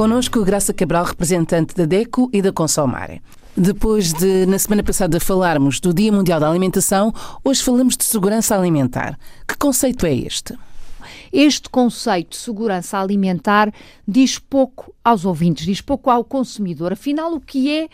Connosco Graça Cabral, representante da DECO e da Consomare. Depois de, na semana passada, falarmos do Dia Mundial da Alimentação, hoje falamos de segurança alimentar. Que conceito é este? Este conceito de segurança alimentar diz pouco aos ouvintes, diz pouco ao consumidor. Afinal, o que é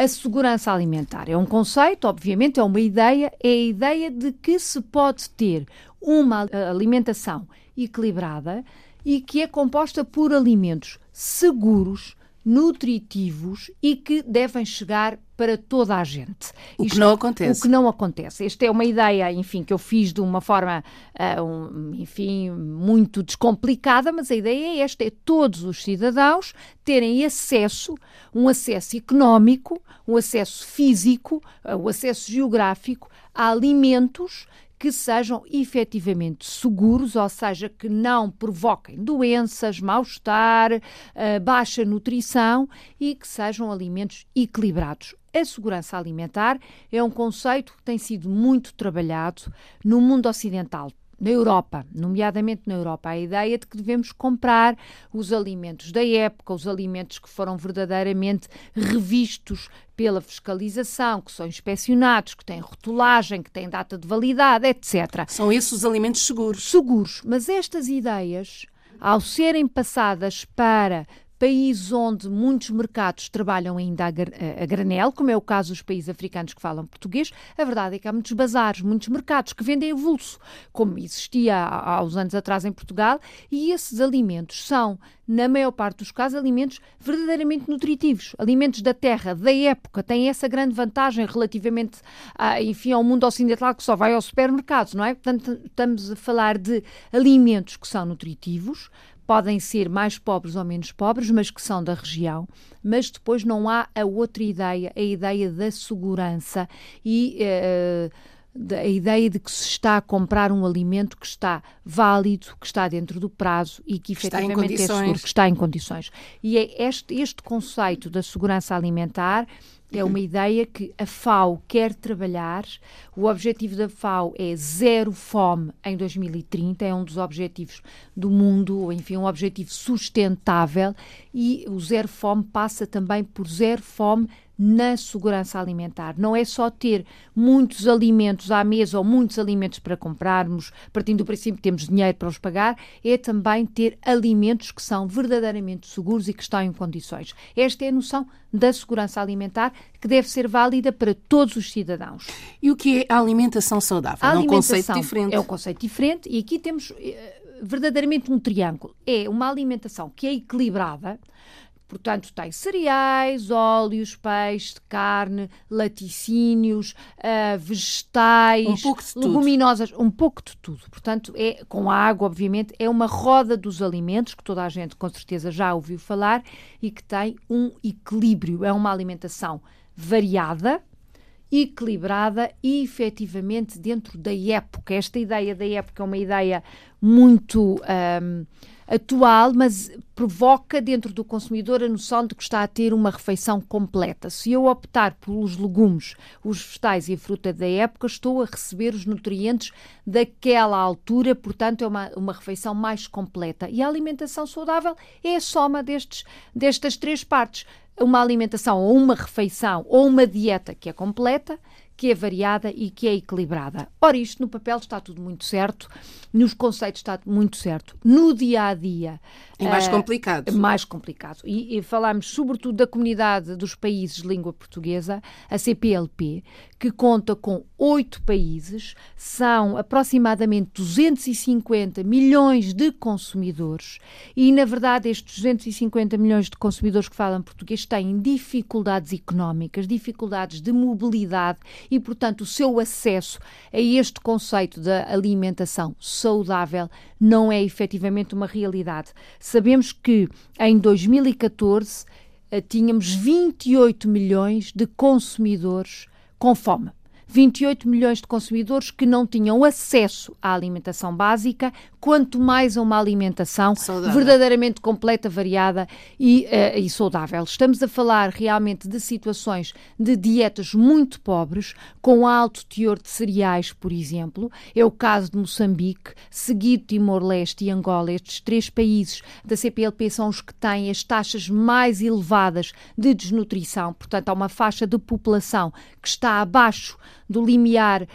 a segurança alimentar? É um conceito, obviamente, é uma ideia, é a ideia de que se pode ter uma alimentação equilibrada e que é composta por alimentos seguros, nutritivos e que devem chegar para toda a gente. O Isto, que não acontece. O que não acontece. Esta é uma ideia, enfim, que eu fiz de uma forma, uh, um, enfim, muito descomplicada, mas a ideia é esta: é todos os cidadãos terem acesso, um acesso económico, um acesso físico, uh, o acesso geográfico a alimentos que sejam efetivamente seguros, ou seja, que não provoquem doenças, mal-estar, uh, baixa nutrição e que sejam alimentos equilibrados. A segurança alimentar é um conceito que tem sido muito trabalhado no mundo ocidental, na Europa, nomeadamente na Europa, a ideia de que devemos comprar os alimentos da época, os alimentos que foram verdadeiramente revistos pela fiscalização, que são inspecionados, que têm rotulagem, que têm data de validade, etc. São esses os alimentos seguros. Seguros, mas estas ideias, ao serem passadas para países onde muitos mercados trabalham ainda a, granel, como é o caso dos países africanos que falam português, a verdade é que há muitos bazares, muitos mercados que vendem avulso, como existia há, uns anos atrás em Portugal, e esses alimentos são, na maior parte dos casos, alimentos verdadeiramente nutritivos, alimentos da terra, da época, têm essa grande vantagem relativamente, a, enfim, ao mundo ocidental que só vai aos supermercados, não é? Portanto, estamos a falar de alimentos que são nutritivos, podem ser mais pobres ou menos pobres, mas que são da região. Mas depois não há a outra ideia, a ideia da segurança e. Uh, a ideia de que se está a comprar um alimento que está válido, que está dentro do prazo e que efetivamente é seguro, que está em condições. E é este, este conceito da segurança alimentar é uma ideia que a FAO quer trabalhar. O objetivo da FAO é zero fome em 2030, é um dos objetivos do mundo, enfim, um objetivo sustentável. E o zero fome passa também por zero fome na segurança alimentar. Não é só ter muitos alimentos à mesa ou muitos alimentos para comprarmos, partindo do princípio que temos dinheiro para os pagar, é também ter alimentos que são verdadeiramente seguros e que estão em condições. Esta é a noção da segurança alimentar que deve ser válida para todos os cidadãos. E o que é a alimentação saudável? A é um conceito diferente. É um conceito diferente e aqui temos eh, verdadeiramente um triângulo. É uma alimentação que é equilibrada, Portanto, tem cereais, óleos, peixe, carne, laticínios, uh, vegetais, um leguminosas, um pouco de tudo. Portanto, é com água, obviamente, é uma roda dos alimentos que toda a gente com certeza já ouviu falar e que tem um equilíbrio. É uma alimentação variada, equilibrada e efetivamente dentro da época. Esta ideia da época é uma ideia muito. Um, atual, mas provoca dentro do consumidor a noção de que está a ter uma refeição completa. Se eu optar pelos legumes, os vegetais e a fruta da época, estou a receber os nutrientes daquela altura, portanto, é uma, uma refeição mais completa. E a alimentação saudável é a soma destes, destas três partes. Uma alimentação ou uma refeição ou uma dieta que é completa, que é variada e que é equilibrada. Ora, isto no papel está tudo muito certo, nos conceitos está muito certo. No dia a dia. É mais uh, complicado. Mais complicado. E, e falamos sobretudo da comunidade dos países de língua portuguesa, a CPLP, que conta com oito países, são aproximadamente 250 milhões de consumidores e, na verdade, estes 250 milhões de consumidores que falam português têm dificuldades económicas, dificuldades de mobilidade e, portanto, o seu acesso a este conceito da alimentação saudável não é efetivamente uma realidade. Sabemos que em 2014 eh, tínhamos 28 milhões de consumidores com fome. 28 milhões de consumidores que não tinham acesso à alimentação básica, quanto mais a uma alimentação saudável. verdadeiramente completa, variada e, uh, e saudável. Estamos a falar realmente de situações de dietas muito pobres, com alto teor de cereais, por exemplo. É o caso de Moçambique, seguido Timor-Leste e Angola. Estes três países da CPLP são os que têm as taxas mais elevadas de desnutrição. Portanto, há uma faixa de população que está abaixo do limiar uh,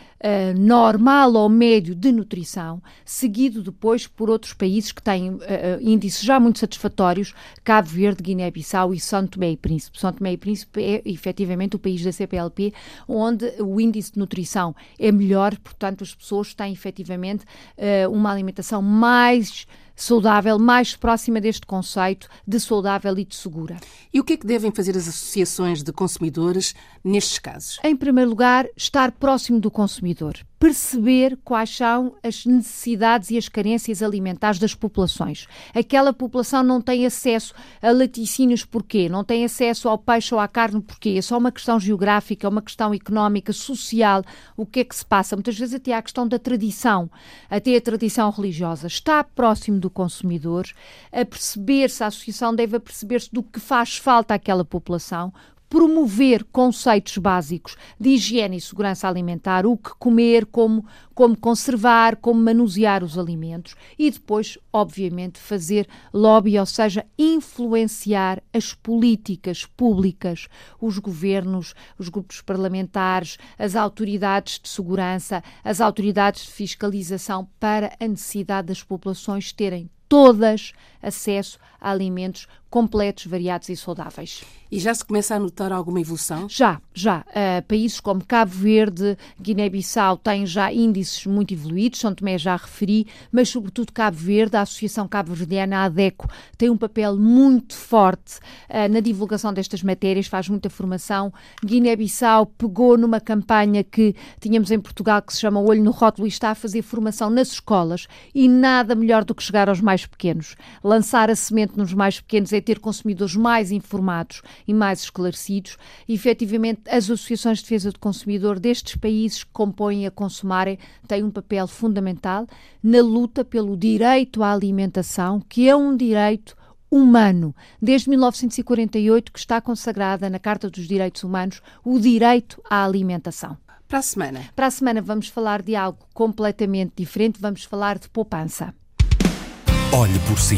normal ou médio de nutrição, seguido depois por outros países que têm uh, índices já muito satisfatórios, Cabo Verde, Guiné-Bissau e São Tomé e Príncipe. São Tomé e Príncipe é efetivamente o país da CPLP onde o índice de nutrição é melhor, portanto as pessoas têm efetivamente uh, uma alimentação mais saudável, mais próxima deste conceito de saudável e de segura. E o que é que devem fazer as associações de consumidores nestes casos? Em primeiro lugar, estar próximo do consumidor perceber quais são as necessidades e as carências alimentares das populações. Aquela população não tem acesso a laticínios porquê? Não tem acesso ao peixe ou à carne porquê? É só uma questão geográfica, uma questão económica, social. O que é que se passa? Muitas vezes até há a questão da tradição, até a tradição religiosa. Está próximo do consumidor, a perceber-se, a associação deve perceber-se do que faz falta àquela população, promover conceitos básicos de higiene e segurança alimentar, o que comer, como, como conservar, como manusear os alimentos e depois, obviamente, fazer lobby, ou seja, influenciar as políticas públicas, os governos, os grupos parlamentares, as autoridades de segurança, as autoridades de fiscalização para a necessidade das populações terem todas acesso a alimentos completos, variados e saudáveis. E já se começa a notar alguma evolução? Já, já. Uh, países como Cabo Verde, Guiné-Bissau têm já índices muito evoluídos, São Tomé já referi, mas sobretudo Cabo Verde, a Associação Cabo-Verdiana, a ADECO, tem um papel muito forte uh, na divulgação destas matérias, faz muita formação. Guiné-Bissau pegou numa campanha que tínhamos em Portugal que se chama Olho no Rótulo e está a fazer formação nas escolas e nada melhor do que chegar aos mais pequenos. Lançar a semente nos mais pequenos é ter consumidores mais informados e mais esclarecidos. E, efetivamente, as associações de defesa do consumidor destes países que compõem a Consumarem têm um papel fundamental na luta pelo direito à alimentação, que é um direito humano. Desde 1948 que está consagrada na Carta dos Direitos Humanos o direito à alimentação. Para a semana? Para a semana vamos falar de algo completamente diferente, vamos falar de poupança. Olhe por si